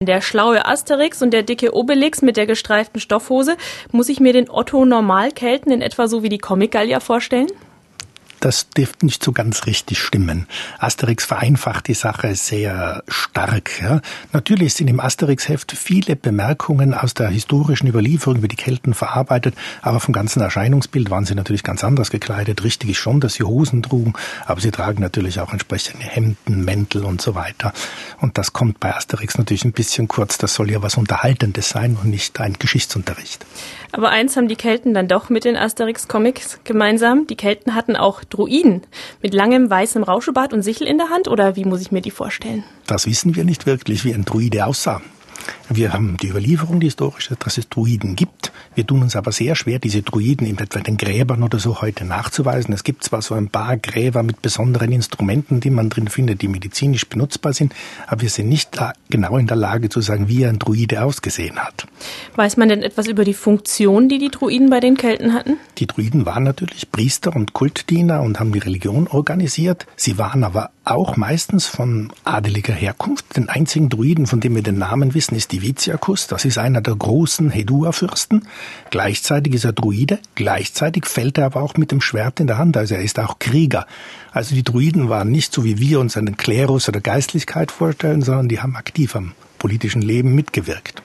Der schlaue Asterix und der dicke Obelix mit der gestreiften Stoffhose. Muss ich mir den Otto Normalkelten in etwa so wie die Comic-Gallier vorstellen? Das dürfte nicht so ganz richtig stimmen. Asterix vereinfacht die Sache sehr stark. Ja. Natürlich sind im Asterix-Heft viele Bemerkungen aus der historischen Überlieferung über die Kelten verarbeitet, aber vom ganzen Erscheinungsbild waren sie natürlich ganz anders gekleidet. Richtig ist schon, dass sie Hosen trugen, aber sie tragen natürlich auch entsprechende Hemden, Mäntel und so weiter. Und das kommt bei Asterix natürlich ein bisschen kurz. Das soll ja was Unterhaltendes sein und nicht ein Geschichtsunterricht. Aber eins haben die Kelten dann doch mit den Asterix-Comics gemeinsam. Die Kelten hatten auch Druiden mit langem weißem Rauschebart und Sichel in der Hand oder wie muss ich mir die vorstellen? Das wissen wir nicht wirklich, wie ein Druide aussah. Wir haben die Überlieferung, die historische, dass es Druiden gibt. Wir tun uns aber sehr schwer, diese Druiden in etwa den Gräbern oder so heute nachzuweisen. Es gibt zwar so ein paar Gräber mit besonderen Instrumenten, die man drin findet, die medizinisch benutzbar sind, aber wir sind nicht genau in der Lage zu sagen, wie ein Druide ausgesehen hat. Weiß man denn etwas über die Funktion, die die Druiden bei den Kelten hatten? Die Druiden waren natürlich Priester und Kultdiener und haben die Religion organisiert. Sie waren aber auch meistens von adeliger Herkunft. Den einzigen Druiden, von dem wir den Namen wissen, ist Divitiacus. Das ist einer der großen Hedua-Fürsten. Gleichzeitig ist er Druide. Gleichzeitig fällt er aber auch mit dem Schwert in der Hand. Also er ist auch Krieger. Also die Druiden waren nicht so, wie wir uns einen Klerus oder Geistlichkeit vorstellen, sondern die haben aktiv am politischen Leben mitgewirkt.